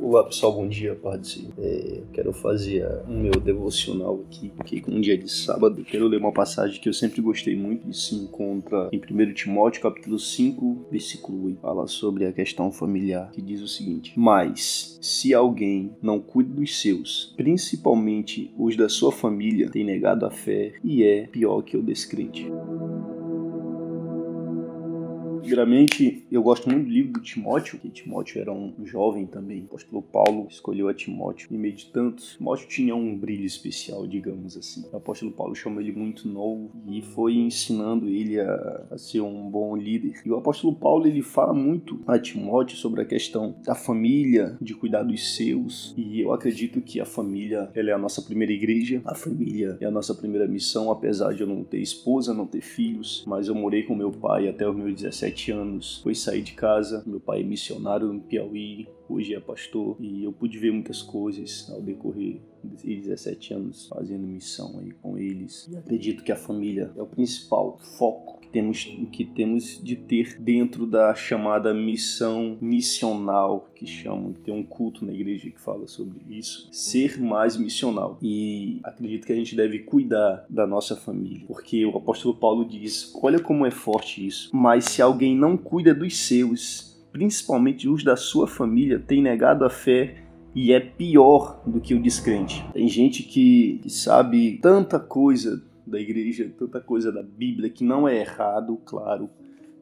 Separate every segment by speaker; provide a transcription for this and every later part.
Speaker 1: Olá pessoal, bom dia, pode é, Quero fazer o meu devocional aqui, porque um dia de sábado quero ler uma passagem que eu sempre gostei muito e se encontra em 1 Timóteo capítulo 5, versículo 8. Fala sobre a questão familiar, que diz o seguinte: Mas se alguém não cuida dos seus, principalmente os da sua família, tem negado a fé e é pior que o descrente. Primeiramente, eu gosto muito do livro do Timóteo, que Timóteo era um jovem também. O apóstolo Paulo escolheu a Timóteo. E meio de tantos, Timóteo tinha um brilho especial, digamos assim. O apóstolo Paulo chamou ele muito novo e foi ensinando ele a, a ser um bom líder. E o apóstolo Paulo, ele fala muito a Timóteo sobre a questão da família, de cuidar dos seus. E eu acredito que a família, ela é a nossa primeira igreja. A família é a nossa primeira missão, apesar de eu não ter esposa, não ter filhos. Mas eu morei com meu pai até os meus 17 17 anos, foi sair de casa. Meu pai é missionário no Piauí, hoje é pastor, e eu pude ver muitas coisas ao decorrer de 17 anos fazendo missão aí com eles. E acredito que a família é o principal foco que temos, que temos de ter dentro da chamada missão missional, que chamam, tem um culto na igreja que fala sobre isso, ser mais missional. E acredito que a gente deve cuidar da nossa família, porque o apóstolo Paulo diz: olha como é forte isso, mas se alguém não cuida dos seus, principalmente os da sua família, tem negado a fé e é pior do que o descrente. Tem gente que, que sabe tanta coisa da igreja, tanta coisa da Bíblia que não é errado, claro.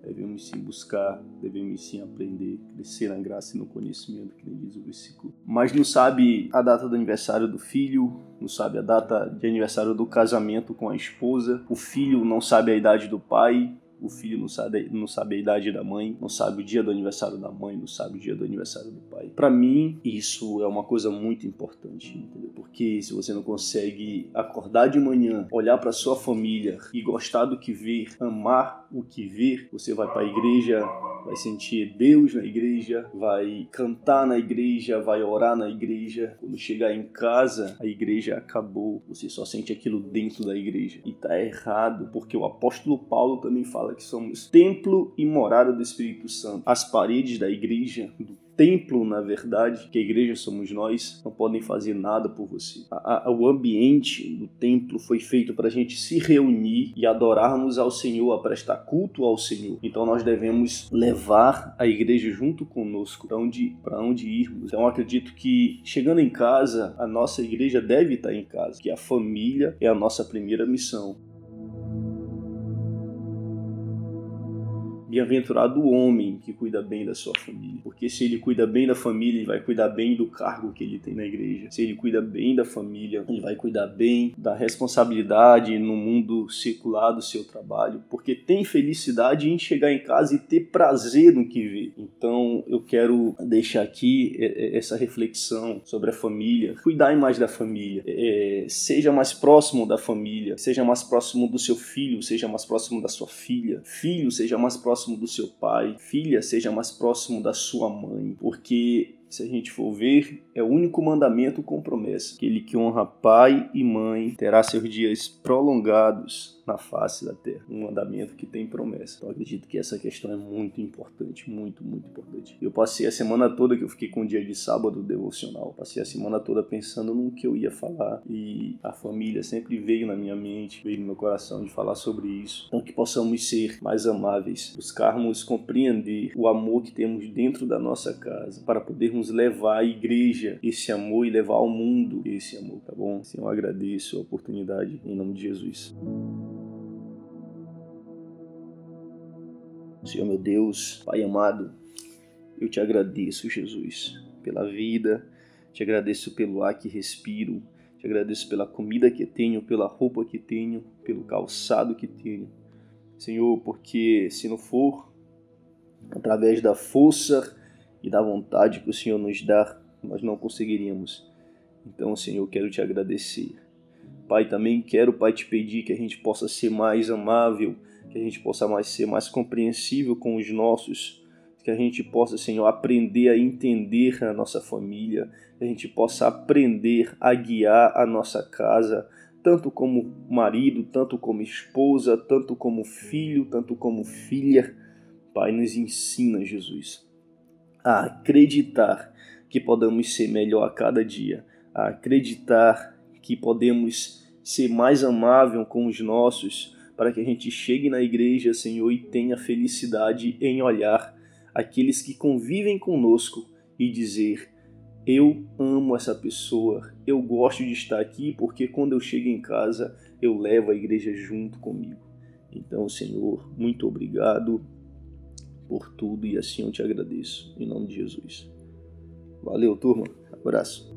Speaker 1: Devemos sim buscar, devemos sim aprender, crescer na graça e no conhecimento, que nem diz o versículo. Mas não sabe a data do aniversário do filho, não sabe a data de aniversário do casamento com a esposa, o filho não sabe a idade do pai, o filho não sabe, não sabe a idade da mãe, não sabe o dia do aniversário da mãe, não sabe o dia do aniversário do pai. Para mim, isso é uma coisa muito importante, entendeu? Porque se você não consegue acordar de manhã, olhar para sua família e gostar do que ver, amar o que ver, você vai para a igreja, vai sentir Deus na igreja, vai cantar na igreja, vai orar na igreja. Quando chegar em casa, a igreja acabou. Você só sente aquilo dentro da igreja. E tá errado, porque o apóstolo Paulo também fala que somos templo e morada do Espírito Santo. As paredes da igreja, do templo, na verdade, que a igreja somos nós, não podem fazer nada por você. A, a, o ambiente do templo foi feito para a gente se reunir e adorarmos ao Senhor, a prestar culto ao Senhor. Então nós devemos levar a igreja junto conosco para onde, onde irmos. Então acredito que chegando em casa, a nossa igreja deve estar em casa, que a família é a nossa primeira missão. Bem-aventurado o homem que cuida bem da sua família, porque se ele cuida bem da família, ele vai cuidar bem do cargo que ele tem na igreja. Se ele cuida bem da família, ele vai cuidar bem da responsabilidade no mundo circular do seu trabalho, porque tem felicidade em chegar em casa e ter prazer no que vê. Então, eu quero deixar aqui é, é, essa reflexão sobre a família, cuidar mais da família, é, seja mais próximo da família, seja mais próximo do seu filho, seja mais próximo da sua filha, filho, seja mais próximo próximo do seu pai, filha, seja mais próximo da sua mãe, porque se a gente for ver, é o único mandamento com promessa. Aquele que honra pai e mãe terá seus dias prolongados na face da terra. Um mandamento que tem promessa. Então acredito que essa questão é muito importante, muito, muito importante. Eu passei a semana toda que eu fiquei com o dia de sábado devocional, passei a semana toda pensando no que eu ia falar e a família sempre veio na minha mente, veio no meu coração de falar sobre isso. Então que possamos ser mais amáveis, buscarmos compreender o amor que temos dentro da nossa casa para podermos levar à igreja esse amor e levar ao mundo esse amor, tá bom? Assim, eu agradeço a oportunidade em nome de Jesus. Senhor meu Deus, Pai amado, eu te agradeço, Jesus, pela vida, te agradeço pelo ar que respiro, te agradeço pela comida que tenho, pela roupa que tenho, pelo calçado que tenho. Senhor, porque se não for através da força e da vontade que o Senhor nos dá, nós não conseguiríamos. Então, Senhor, eu quero te agradecer. Pai, também quero, Pai, te pedir que a gente possa ser mais amável, que a gente possa mais ser mais compreensível com os nossos, que a gente possa, Senhor, aprender a entender a nossa família, que a gente possa aprender a guiar a nossa casa, tanto como marido, tanto como esposa, tanto como filho, tanto como filha. Pai, nos ensina, Jesus, a acreditar que podamos ser melhor a cada dia, a acreditar que podemos ser mais amável com os nossos, para que a gente chegue na igreja, Senhor, e tenha felicidade em olhar aqueles que convivem conosco e dizer: Eu amo essa pessoa, eu gosto de estar aqui porque quando eu chego em casa eu levo a igreja junto comigo. Então, Senhor, muito obrigado por tudo e assim eu te agradeço. Em nome de Jesus. Valeu, turma. Abraço.